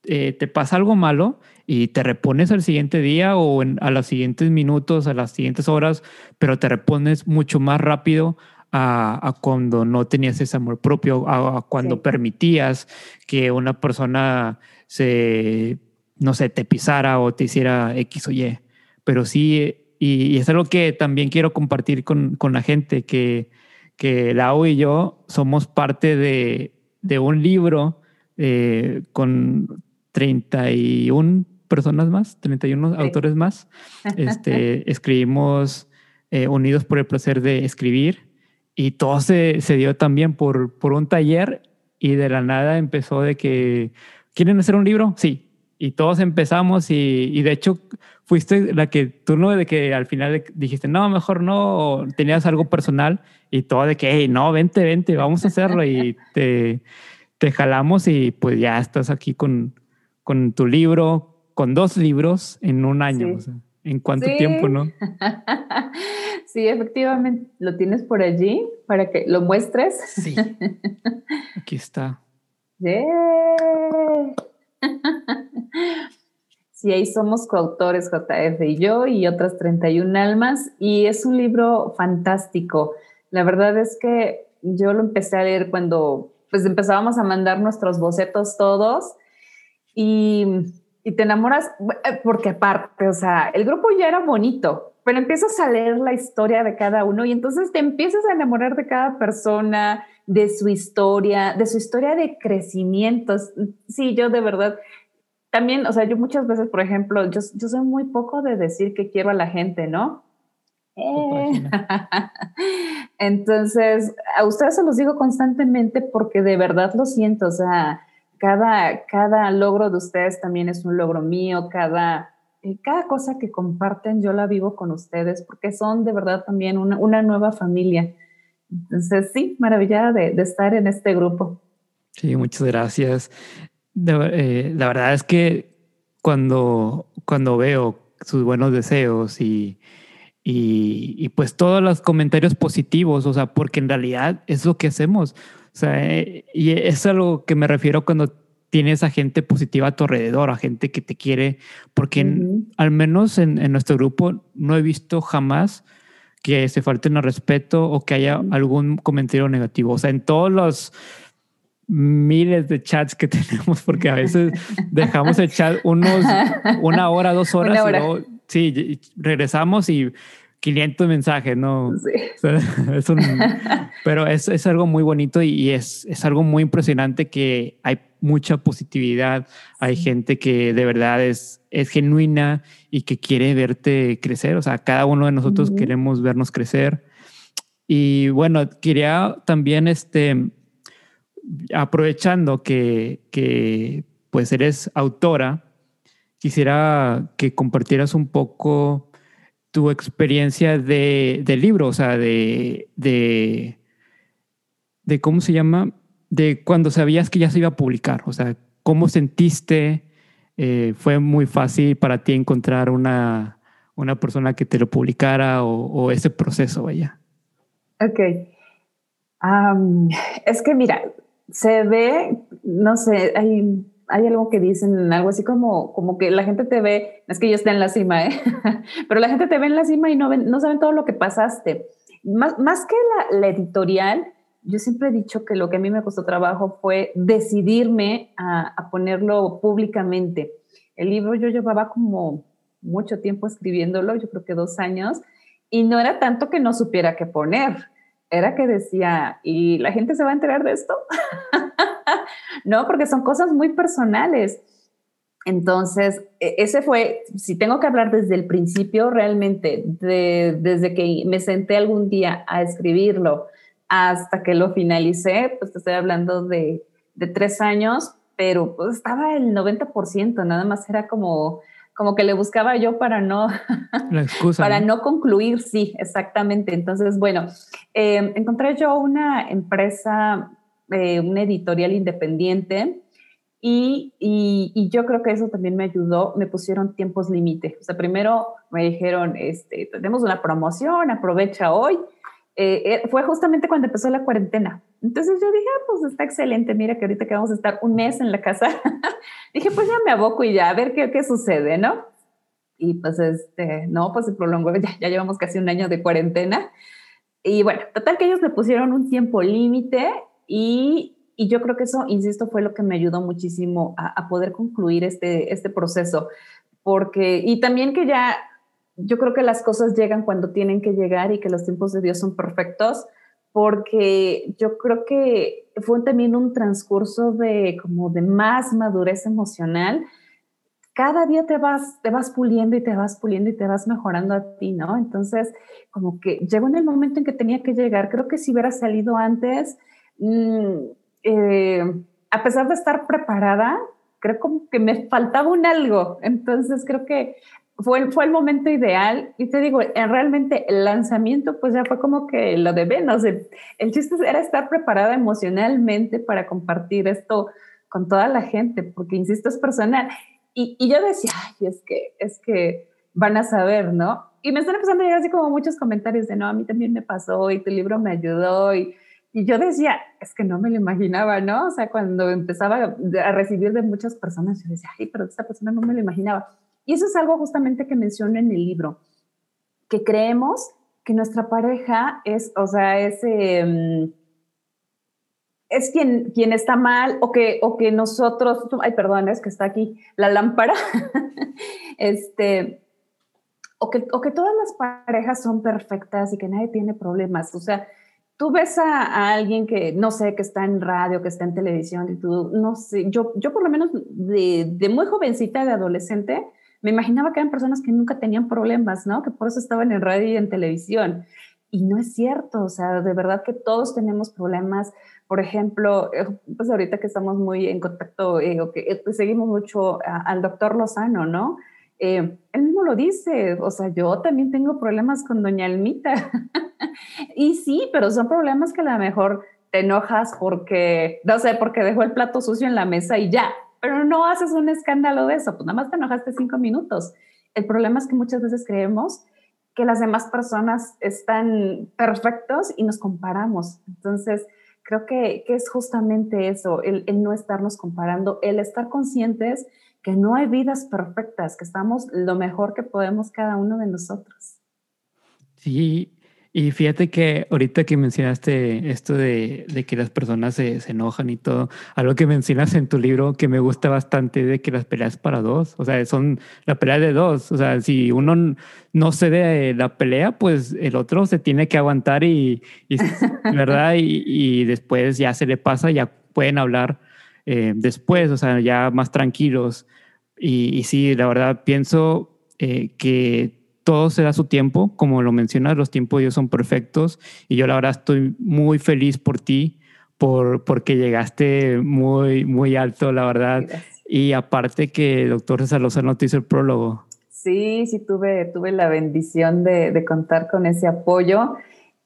eh, te pasa algo malo y te repones al siguiente día o a los siguientes minutos, a las siguientes horas, pero te repones mucho más rápido a, cuando no tenías ese amor propio, a, cuando permitías que una persona se, no sé, te pisara o te hiciera X o Y. Pero sí, y, es algo que también quiero compartir con, con la gente, que, que Lau y yo somos parte de, de un libro eh, con 31 personas más, 31 autores más. Este, escribimos eh, Unidos por el placer de escribir y todo se, se dio también por, por un taller y de la nada empezó de que, ¿quieren hacer un libro? Sí. Y todos empezamos y, y de hecho fuiste la que tú no de que al final dijiste, no, mejor no, tenías algo personal y todo de que, hey, no, vente, vente, vamos a hacerlo y te, te jalamos y pues ya estás aquí con, con tu libro, con dos libros en un año. ¿En cuánto tiempo, no? sí, efectivamente, lo tienes por allí para que lo muestres. Sí. Aquí está. Sí, ahí somos coautores JF y yo y otras 31 almas y es un libro fantástico. La verdad es que yo lo empecé a leer cuando pues empezábamos a mandar nuestros bocetos todos y, y te enamoras eh, porque aparte, o sea, el grupo ya era bonito, pero empiezas a leer la historia de cada uno y entonces te empiezas a enamorar de cada persona, de su historia, de su historia de crecimiento. Sí, yo de verdad también, o sea, yo muchas veces, por ejemplo, yo, yo soy muy poco de decir que quiero a la gente, ¿no? Eh. Entonces, a ustedes se los digo constantemente porque de verdad lo siento, o sea, cada, cada logro de ustedes también es un logro mío, cada, eh, cada cosa que comparten yo la vivo con ustedes porque son de verdad también una, una nueva familia. Entonces, sí, maravillada de, de estar en este grupo. Sí, muchas gracias. Eh, la verdad es que cuando, cuando veo sus buenos deseos y, y, pues todos los comentarios positivos, o sea, porque en realidad es lo que hacemos. O sea, eh, y es a lo que me refiero cuando tienes a gente positiva a tu alrededor, a gente que te quiere, porque al menos en, en, nuestro grupo no he visto jamás que se falten al respeto o que haya algún comentario negativo. O sea, en todos los miles de chats que tenemos porque a veces dejamos el chat unos una hora, dos horas y luego sí, regresamos y 500 mensajes, ¿no? Sí. es un, pero es, es, algo muy bonito y, es, es algo muy impresionante que hay mucha positividad, hay gente que de verdad es, es genuina y que quiere verte crecer, o sea, cada uno de nosotros queremos vernos crecer. Y bueno, quería también este, aprovechando que, pues eres autora, quisiera que compartieras un poco tu experiencia de, libro, o sea, de, de, ¿cómo se llama? De cuando sabías que ya se iba a publicar, o sea, ¿cómo sentiste? Eh, ¿Fue muy fácil para ti encontrar una, una persona que te lo publicara o, ese proceso, vaya? Ok. es que mira, se ve, no sé, hay, hay algo que dicen, algo así como, como que la gente te ve, es que yo esté en la cima, ¿eh? pero la gente te ve en la cima y no, ven, no saben todo lo que pasaste. Más, más que la, la, editorial, yo siempre he dicho que lo que a mí me costó trabajo fue decidirme a, a ponerlo públicamente. El libro yo llevaba como mucho tiempo escribiéndolo, yo creo que dos años, y no era tanto que no supiera qué poner era que decía, ¿y la gente se va a enterar de esto? no, porque son cosas muy personales. Entonces, e, ese fue, si tengo que hablar desde el principio, realmente, desde que me senté algún día a escribirlo hasta que lo finalicé, pues te estoy hablando de, de tres años, pero pues estaba el 90%, nada más era como como que le buscaba yo para no, para ¿no? concluir, sí, exactamente. Entonces, bueno, em, encontré yo una empresa, eh, una editorial independiente y, y, yo creo que eso también me ayudó, me pusieron tiempos límite. O sea, primero me dijeron, este, tenemos una promoción, aprovecha hoy. Eh, eh, fue justamente cuando empezó la cuarentena. Entonces yo dije, ah, pues está excelente, mira que ahorita que vamos a estar un mes en la casa, dije, pues ya me aboco y ya, a ver qué, qué sucede, ¿no? Y pues, este, no, pues se prolongó, ya, ya llevamos casi un año de cuarentena. Y bueno, total que ellos le pusieron un tiempo límite y, y, yo creo que eso, insisto, fue lo que me ayudó muchísimo a, a poder concluir este, este proceso. Porque, y también que ya, yo creo que las cosas llegan cuando tienen que llegar y que los tiempos de Dios son perfectos porque yo creo que fue también un transcurso de como de más madurez emocional. Cada día te vas, te vas puliendo y te vas puliendo y te vas mejorando a ti, ¿no? Entonces, como que llegó en el momento en que tenía que llegar. Creo que si hubiera salido antes, mm, eh, a pesar de estar preparada, creo que me faltaba un algo. Entonces creo que fue, fue el momento ideal. Y te digo, realmente el lanzamiento pues ya fue como que lo de Venus. El, el chiste era estar preparada emocionalmente para compartir esto con toda la gente, porque insisto, es personal. Y, yo decía, es que, es que van a saber, ¿no? Y me están empezando a llegar así como muchos comentarios de, no, a mí también me pasó y tu libro me ayudó. Y, y yo decía, es que no me lo imaginaba, ¿no? O sea, cuando empezaba a recibir de muchas personas, yo decía, ay, pero esta persona no me lo imaginaba. Y eso es algo justamente que menciono en el libro, que creemos que nuestra pareja es, o sea, es, em, es quien, quien está mal o que, o que nosotros, ay, perdón, es que está aquí la lámpara, este, o que, o que todas las parejas son perfectas y que nadie tiene problemas. O sea, tú ves a, alguien que, no sé, que está en radio, que está en televisión y tú, no sé, yo, yo por lo menos de, de muy jovencita, de adolescente, me imaginaba que eran personas que nunca tenían problemas, ¿no? Que por eso estaban en radio y en televisión. Y no es cierto, o sea, de verdad que todos tenemos problemas. Por ejemplo, eh, pues ahorita que estamos muy en contacto, eh, o que eh, pues seguimos mucho al doctor Lozano, ¿no? Eh, él mismo lo dice, o sea, yo también tengo problemas con doña Almita. y sí, pero son problemas que a lo mejor te enojas porque, no sé, porque dejó el plato sucio en la mesa y ya, pero no haces un escándalo de eso, pues nada más te enojaste cinco minutos. El problema es que muchas veces creemos que las demás personas están perfectos y nos comparamos. Entonces, creo que, que es justamente eso, el no estarnos comparando, el estar conscientes que no hay vidas perfectas, que estamos lo mejor que podemos cada uno de nosotros. Sí, y fíjate que ahorita que mencionaste esto de, de que las personas se, se, enojan y todo, algo que mencionas en tu libro que me gusta bastante de que las peleas para dos, o sea, son la pelea de dos, o sea, si uno no cede la pelea, pues el otro se tiene que aguantar y, y ¿verdad? Y, y después ya se le pasa, ya pueden hablar eh, después, o sea, ya más tranquilos. Y, y sí, la verdad pienso eh, que todo se da su tiempo, como lo mencionas, los tiempos de Dios son perfectos y yo la verdad estoy muy feliz por ti, por, porque llegaste muy, muy alto, la verdad. Y aparte que el doctor César Lozano te hizo el prólogo. Sí, sí, tuve, tuve la bendición de, de contar con ese apoyo.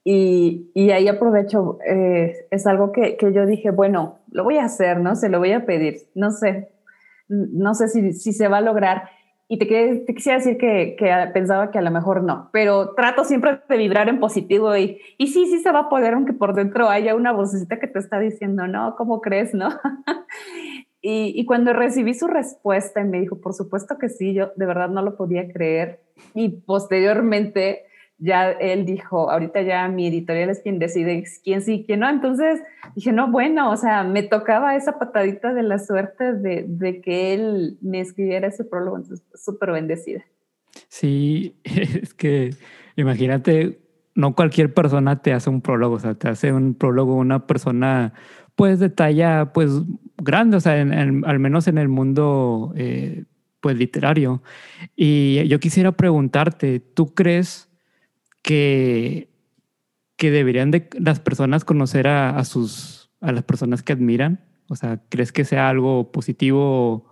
Y, y ahí aprovecho, eh, es algo que, que, yo dije, bueno, lo voy a hacer, ¿no? Se lo voy a pedir, no sé, no sé si, si se va a lograr. Y te, te quisiera decir que, que, pensaba que a lo mejor no, pero trato siempre de vibrar en positivo y, y sí, sí se va a poder, aunque por dentro haya una vocecita que te está diciendo, no, ¿cómo crees, no? y, y cuando recibí su respuesta y me dijo, por supuesto que sí, yo de verdad no lo podía creer. Y posteriormente ya él dijo, ahorita ya mi editorial es quien decide quién sí y quién no. Entonces dije, no, bueno, o sea, me tocaba esa patadita de la suerte de, de que él me escribiera ese prólogo, entonces súper bendecida. Sí, es que imagínate, no cualquier persona te hace un prólogo, o sea, te hace un prólogo una persona pues de talla pues grande, o sea, en, en, al menos en el mundo eh, pues literario. Y yo quisiera preguntarte, ¿tú crees que, que deberían de las personas conocer a, a, sus, a las personas que admiran? O sea, ¿crees que sea algo positivo?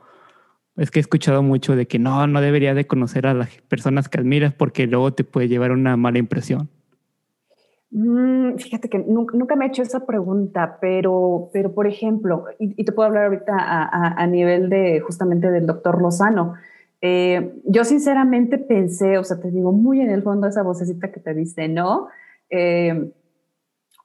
Es que he escuchado mucho de que no, no debería de conocer a las personas que admiras porque luego te puede llevar una mala impresión. Mm, fíjate que nunca, me he hecho esa pregunta, pero, pero por ejemplo, y, te puedo hablar ahorita a, a, nivel de justamente del doctor Lozano. Eh, yo sinceramente pensé, o sea, te digo muy en el fondo esa vocecita que te dice, ¿no? Eh,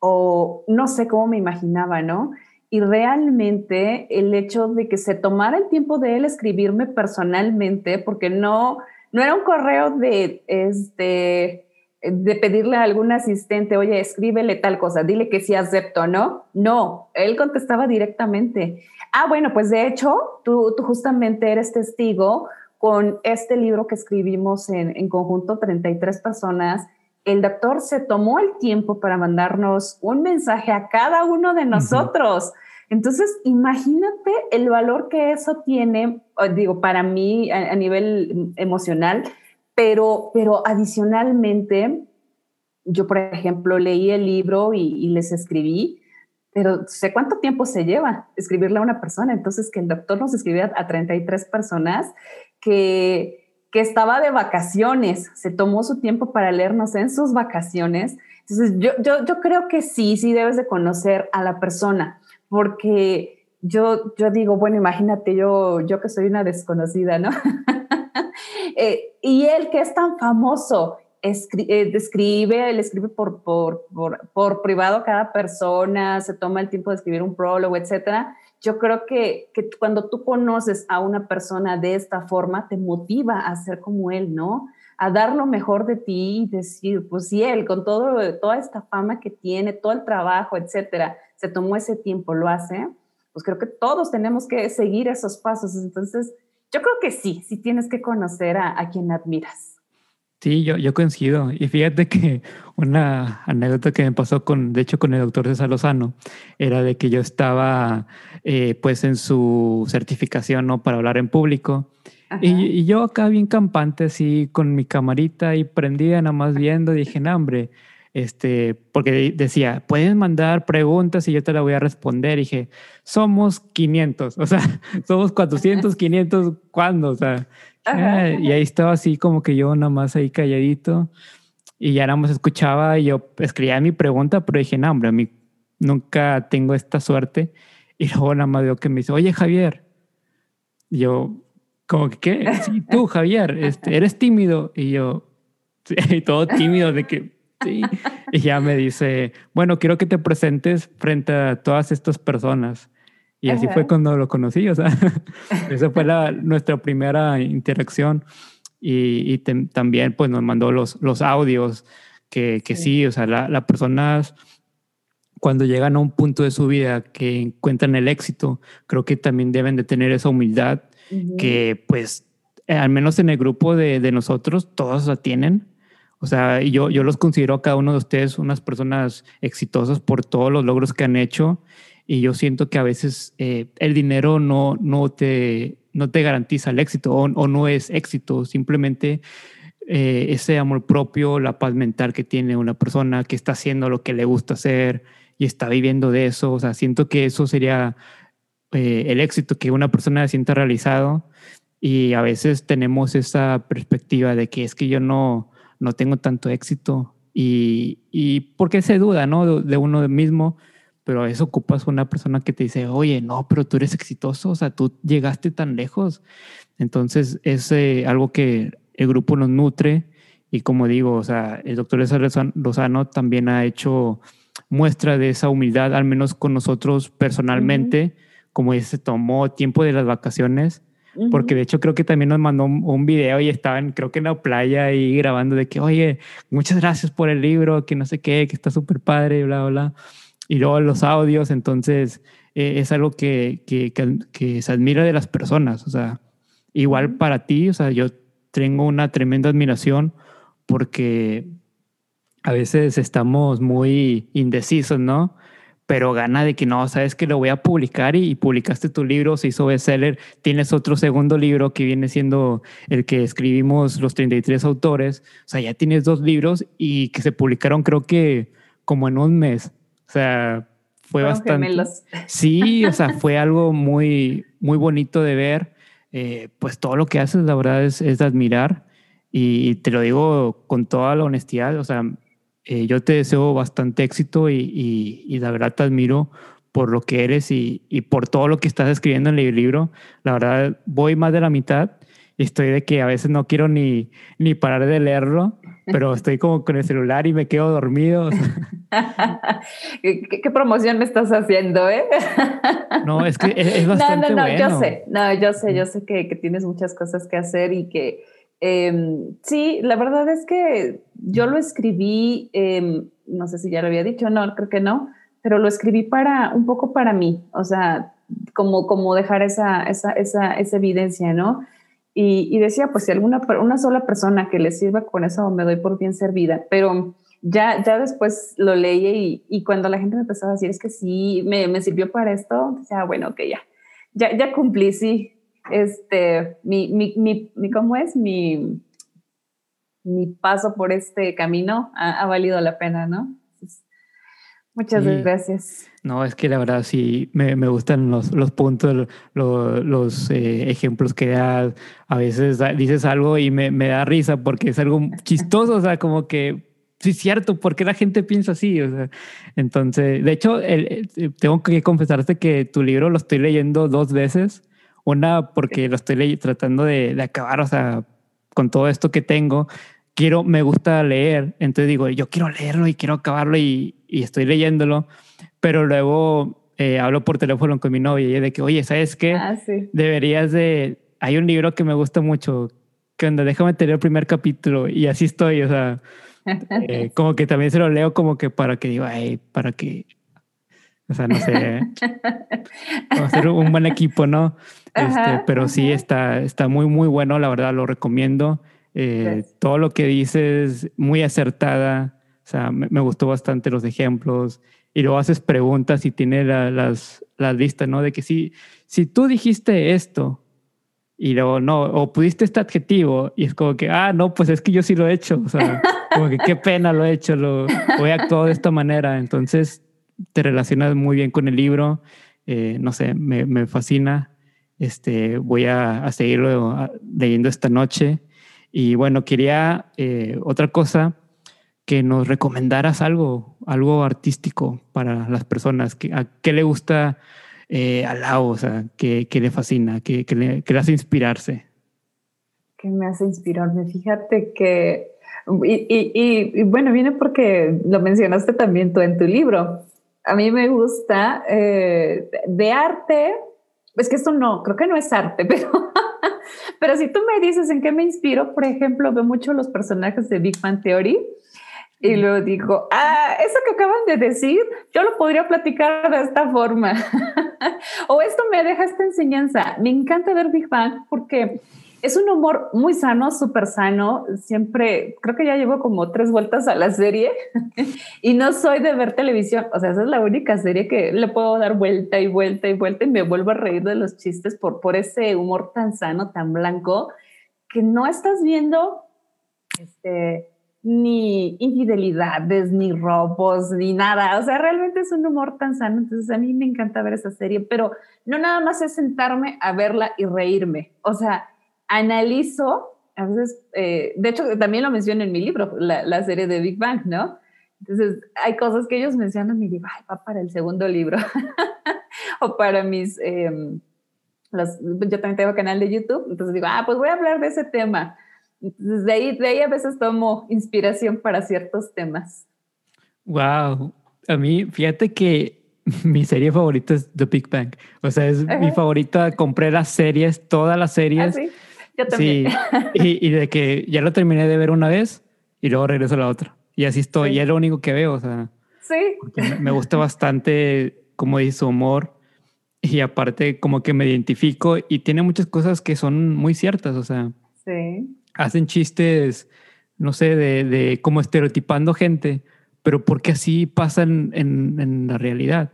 o no sé cómo me imaginaba, ¿no? Y realmente el hecho de que se tomara el tiempo de él escribirme personalmente, porque no, no era un correo de, este, de pedirle a algún asistente, oye, escríbele tal cosa, dile que sí acepto, ¿no? No, él contestaba directamente. Ah, bueno, pues de hecho, tú, tú justamente eres testigo con este libro que escribimos en, en, conjunto, 33 personas, el doctor se tomó el tiempo para mandarnos un mensaje a cada uno de nosotros. Uh -huh. Entonces, imagínate el valor que eso tiene, digo, para mí a, a nivel emocional, pero, pero adicionalmente, yo, por ejemplo, leí el libro y, y les escribí, pero sé cuánto tiempo se lleva escribirle a una persona. Entonces, que el doctor nos escribiera a 33 personas, que, que estaba de vacaciones, se tomó su tiempo para leernos en sus vacaciones. Entonces, yo, yo, yo creo que sí, sí debes de conocer a la persona, porque yo, yo digo, bueno, imagínate yo, yo que soy una desconocida, ¿no? Eh, y él que es tan famoso, eh, describe, él escribe por, por, por, por, privado a cada persona, se toma el tiempo de escribir un prólogo, etcétera. Yo creo que, que cuando tú conoces a una persona de esta forma, te motiva a ser como él, ¿no? A dar lo mejor de ti y decir, pues si él, con todo, toda esta fama que tiene, todo el trabajo, etcétera, se tomó ese tiempo, lo hace, pues creo que todos tenemos que seguir esos pasos. Entonces, yo creo que sí, sí tienes que conocer a, a quien admiras. Sí, yo, yo coincido. Y fíjate que una anécdota que me pasó con, de hecho, con el doctor César Lozano, era de que yo estaba eh, pues en su certificación, ¿no? Para hablar en público. Y, y, yo acá bien campante, así con mi camarita y prendida, nada más viendo, dije, no, hombre, este, porque decía, pueden mandar preguntas y yo te la voy a responder. Y dije, somos 500, o sea, somos 400, 500, ¿cuándo? O sea, y ahí estaba así como que yo nada más ahí calladito y ya nada más escuchaba y yo escribía mi pregunta, pero dije, no, hombre, a mí nunca tengo esta suerte. Y luego nada más veo que me dice, oye, Javier. Y yo, como que, ¿qué? Sí, tú, Javier, este, eres tímido. Y yo, sí, todo tímido de que, sí. Y ya me dice, bueno, quiero que te presentes frente a todas estas personas. Y así fue cuando lo conocí, o sea, esa fue la, nuestra primera interacción. Y, y también pues nos mandó los, los audios que, que sí. o sea, las la personas cuando llegan a un punto de su vida que encuentran el éxito, creo que también deben de tener esa humildad que pues al menos en el grupo de, de, nosotros todos la tienen. O sea, yo, yo los considero a cada uno de ustedes unas personas exitosas por todos los logros que han hecho. Y yo siento que a veces eh, el dinero no, no, te, no te garantiza el éxito o, no es éxito, simplemente eh, ese amor propio, la paz mental que tiene una persona que está haciendo lo que le gusta hacer y está viviendo de eso. O sea, siento que eso sería eh, el éxito, que una persona sienta realizado. Y a veces tenemos esa perspectiva de que es que yo no, no tengo tanto éxito y, y porque se duda, ¿no? De, de uno mismo pero a veces ocupas una persona que te dice, oye, no, pero tú eres exitoso, o sea, tú llegaste tan lejos. Entonces es eh, algo que el grupo nos nutre y como digo, o sea, el doctor Lozano también ha hecho muestra de esa humildad, al menos con nosotros personalmente, como se tomó tiempo de las vacaciones, porque de hecho creo que también nos mandó un, video y estaban, creo que en la playa ahí grabando de que, oye, muchas gracias por el libro, que no sé qué, que está súper padre, bla, bla, y luego los audios, entonces eh, es algo que, que, que, se admira de las personas, o sea, igual para ti, o sea, yo tengo una tremenda admiración porque a veces estamos muy indecisos, ¿no? Pero gana de que no, sabes que lo voy a publicar y, publicaste tu libro, se hizo bestseller, tienes otro segundo libro que viene siendo el que escribimos los 33 autores, o sea, ya tienes dos libros y que se publicaron creo que como en un mes. O sea, fue bastante. Sí, o sea, fue algo muy, muy bonito de ver. Eh, pues todo lo que haces, la verdad, es, es de admirar. Y te lo digo con toda la honestidad. O sea, eh, yo te deseo bastante éxito y, y, y, la verdad te admiro por lo que eres y, y por todo lo que estás escribiendo en el libro. La verdad, voy más de la mitad y estoy de que a veces no quiero ni, ni parar de leerlo pero estoy como con el celular y me quedo dormido. ¿Qué, promoción me estás haciendo, eh? no, es que es, bastante No, no, no, yo sé, no, yo sé, yo sé que, que tienes muchas cosas que hacer y que em, sí, la verdad es que yo lo escribí, em, no sé si ya lo había dicho, no, creo que no, pero lo escribí para un poco para mí, o sea, como, como dejar esa, esa, esa, esa evidencia, ¿no? Y, decía, pues si alguna una sola persona que le sirva con eso me doy por bien servida, pero ya, ya después lo leí y, cuando la gente me empezaba a decir es que sí, me, me sirvió para esto, decía, ah, bueno, ok, ya, ya, ya cumplí, sí, este, mi, mi, mi, ¿cómo es? Mi, mi paso por este camino ha, valido la pena, ¿no? Muchas gracias. No, es que la verdad sí me, me gustan los, los puntos, los, los eh, ejemplos que das. A veces dices algo y me, me, da risa porque es algo chistoso, o sea, como que sí es cierto, ¿por qué la gente piensa así? O sea, entonces, de hecho, tengo que confesarte que tu libro lo estoy leyendo dos veces. Una porque lo estoy tratando de, de acabar, o sea, con todo esto que tengo quiero, me gusta leer, entonces digo, yo quiero leerlo y quiero acabarlo y, y estoy leyéndolo, pero luego eh, hablo por teléfono con mi novia y de que, oye, ¿sabes qué? Ah, sí. Deberías de, hay un libro que me gusta mucho, que onda, déjame tener el primer capítulo y así estoy, o sea, eh, como que también se lo leo como que para que digo, ay, para que, o sea, no sé, hacer un buen equipo, ¿no? Este, pero sí está, está muy, muy bueno, la verdad, lo recomiendo. Eh, todo lo que dices, muy acertada. O sea, me, gustó bastante los ejemplos. Y luego haces preguntas y tiene las, las listas, ¿no? De que si, si tú dijiste esto y luego no, o pudiste este adjetivo y es como que, ah, no, pues es que yo sí lo he hecho. O sea, como que qué pena lo he hecho, lo, he actuado de esta manera. Entonces te relacionas muy bien con el libro. Eh, no sé, me, me fascina. Este, voy a, a seguirlo leyendo esta noche. Y bueno, quería eh, otra cosa, que nos recomendaras algo, algo artístico para las personas. Que, ¿A qué le gusta eh, a Lau? O sea, ¿qué, le fascina? ¿Qué, le, hace inspirarse? ¿Qué me hace inspirarme? Fíjate que... Y, bueno, viene porque lo mencionaste también tú en tu libro. A mí me gusta eh, de arte, es que esto no, creo que no es arte, pero pero si tú me dices en qué me inspiro, por ejemplo, veo mucho los personajes de Big Bang Theory y luego digo, ah, eso que acaban de decir, yo lo podría platicar de esta forma. o esto me deja esta enseñanza. Me encanta ver Big Bang porque es un humor muy sano, súper sano. Siempre, creo que ya llevo como tres vueltas a la serie y no soy de ver televisión. O sea, esa es la única serie que le puedo dar vuelta y vuelta y vuelta y me vuelvo a reír de los chistes por, por ese humor tan sano, tan blanco, que no estás viendo este, ni infidelidades, ni robos, ni nada. O sea, realmente es un humor tan sano. Entonces, a mí me encanta ver esa serie, pero no nada más es sentarme a verla y reírme. O sea, analizo, a veces, eh, de hecho, también lo menciono en mi libro, la, serie de Big Bang, ¿no? Entonces, hay cosas que ellos mencionan y digo, ay, va para el segundo libro. o para mis, em, yo también tengo canal de YouTube, entonces digo, ah, pues voy a hablar de ese tema. Entonces, de ahí, de ahí a veces tomo inspiración para ciertos temas. Wow, a mí, fíjate que mi serie favorita es The Big Bang. O sea, es mi favorita. Compré las series, todas las series. ¿Ah, sí? Sí, y, de que ya lo terminé de ver una vez y luego regreso a la otra. Y así estoy, y es lo único que veo, o sea. Sí. Me, gusta bastante, como dice, su humor. Y aparte, como que me identifico y tiene muchas cosas que son muy ciertas, o sea. Sí. Hacen chistes, no sé, de, de como estereotipando gente, pero porque así pasan en, en la realidad.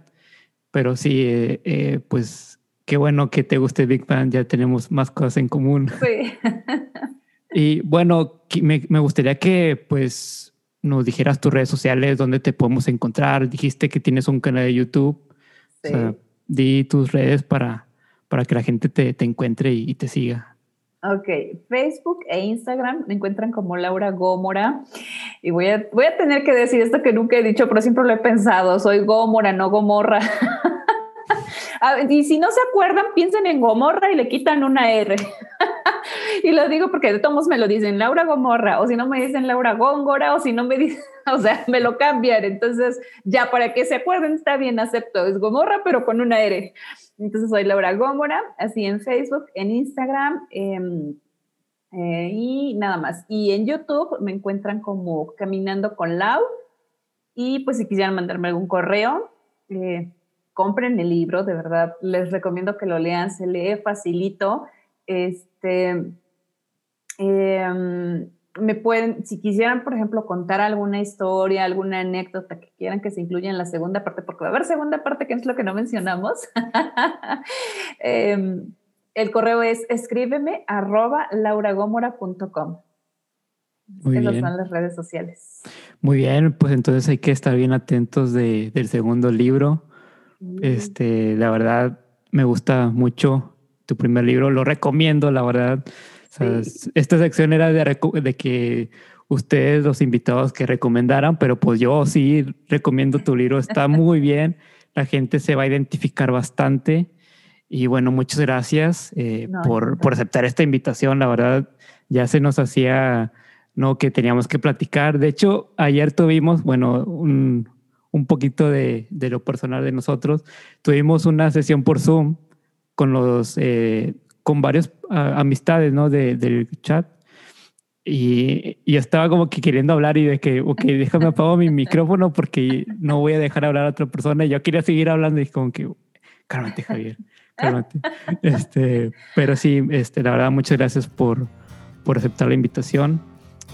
Pero sí, eh, eh, pues Qué bueno que te guste Big Bang, ya tenemos más cosas en común. Sí. y bueno, me, me, gustaría que pues nos dijeras tus redes sociales, dónde te podemos encontrar. Dijiste que tienes un canal de YouTube. Sí. O sea, di tus redes para, para que la gente te, te encuentre y, te siga. Ok, Facebook e Instagram me encuentran como Laura Gómora. Y voy a, voy a tener que decir esto que nunca he dicho, pero siempre lo he pensado. Soy Gómora, no Gomorra. Ah, y si no se acuerdan, piensen en Gomorra y le quitan una R. y lo digo porque de todos me lo dicen Laura Gomorra, o si no me dicen Laura Góngora, o si no me dicen, o sea, me lo cambian. Entonces, ya para que se acuerden, está bien, acepto. Es Gomorra, pero con una R. Entonces, soy Laura Góngora, así en Facebook, en Instagram. Em, eh, y nada más. Y en YouTube me encuentran como Caminando con Lau. Y pues si quisieran mandarme algún correo, eh, compren el libro, de verdad, les recomiendo que lo lean, se lee facilito. Este, em, me pueden, si quisieran, por ejemplo, contar alguna historia, alguna anécdota que quieran que se incluya en la segunda parte, porque va a haber segunda parte, que es lo que no mencionamos. Em, el correo es escríbeme arroba lauragomora.com. Muy Esas son las redes sociales. Muy bien, pues entonces hay que estar bien atentos de, del segundo libro. Este, la verdad, me gusta mucho tu primer libro, lo recomiendo, la verdad. Esta sección era de, de, que ustedes, los invitados, que recomendaran, pero pues yo sí recomiendo tu libro, está muy bien, la gente se va a identificar bastante. Y bueno, muchas gracias eh, por, por aceptar esta invitación, la verdad, ya se nos hacía, ¿no? Que teníamos que platicar. De hecho, ayer tuvimos, bueno, un, un poquito de, de, lo personal de nosotros. Tuvimos una sesión por Zoom con los, eh, con varias amistades, ¿no? De, del chat. Y, y, estaba como que queriendo hablar y de que, ok, déjame apago mi micrófono porque no voy a dejar hablar a otra persona. Y yo quería seguir hablando y como que, cálmate, Javier, cálmate. Este, pero sí, este, la verdad, muchas gracias por, por aceptar la invitación.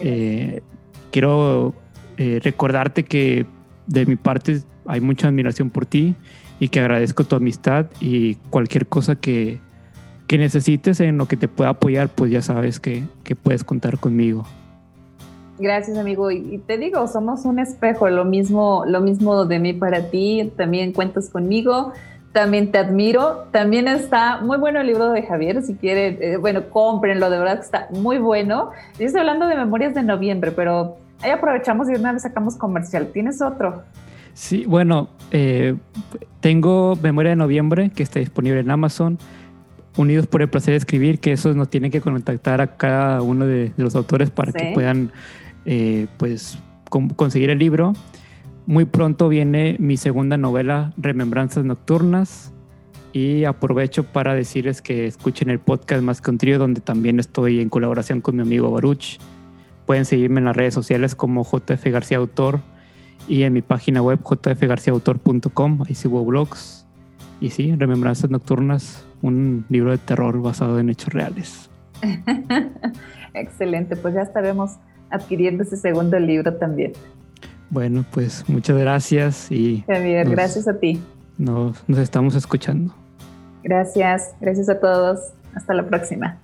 Eh, quiero eh, recordarte que de mi parte hay mucha admiración por ti y que agradezco tu amistad y cualquier cosa que, que necesites en lo que te pueda apoyar, pues ya sabes que, que puedes contar conmigo. Gracias, amigo. Y, te digo, somos un espejo, lo mismo, lo mismo de mí para ti. También cuentas conmigo, también te admiro. También está muy bueno el libro de Javier. Si quieren, eh, bueno, cómprenlo, de verdad que está muy bueno. Yo estoy hablando de Memorias de Noviembre, pero ahí aprovechamos y una vez sacamos comercial. ¿Tienes otro? Sí, bueno, eh, tengo Memoria de Noviembre que está disponible en Amazon. Unidos por el placer de escribir, que esos nos tienen que contactar a cada uno de, los autores para que puedan eh, pues, conseguir el libro. Muy pronto viene mi segunda novela, Remembranzas Nocturnas. Y aprovecho para decirles que escuchen el podcast Más que un trío, donde también estoy en colaboración con mi amigo Baruch. Pueden seguirme en las redes sociales como JF García Autor y en mi página web jfgarciaautor.com, ahí sigo blogs. Y sí, Remembranzas Nocturnas, un libro de terror basado en hechos reales. Excelente, pues ya estaremos adquiriendo ese segundo libro también. Bueno, pues muchas gracias y... Javier, gracias a ti. Nos, nos estamos escuchando. Gracias, gracias a todos. Hasta la próxima.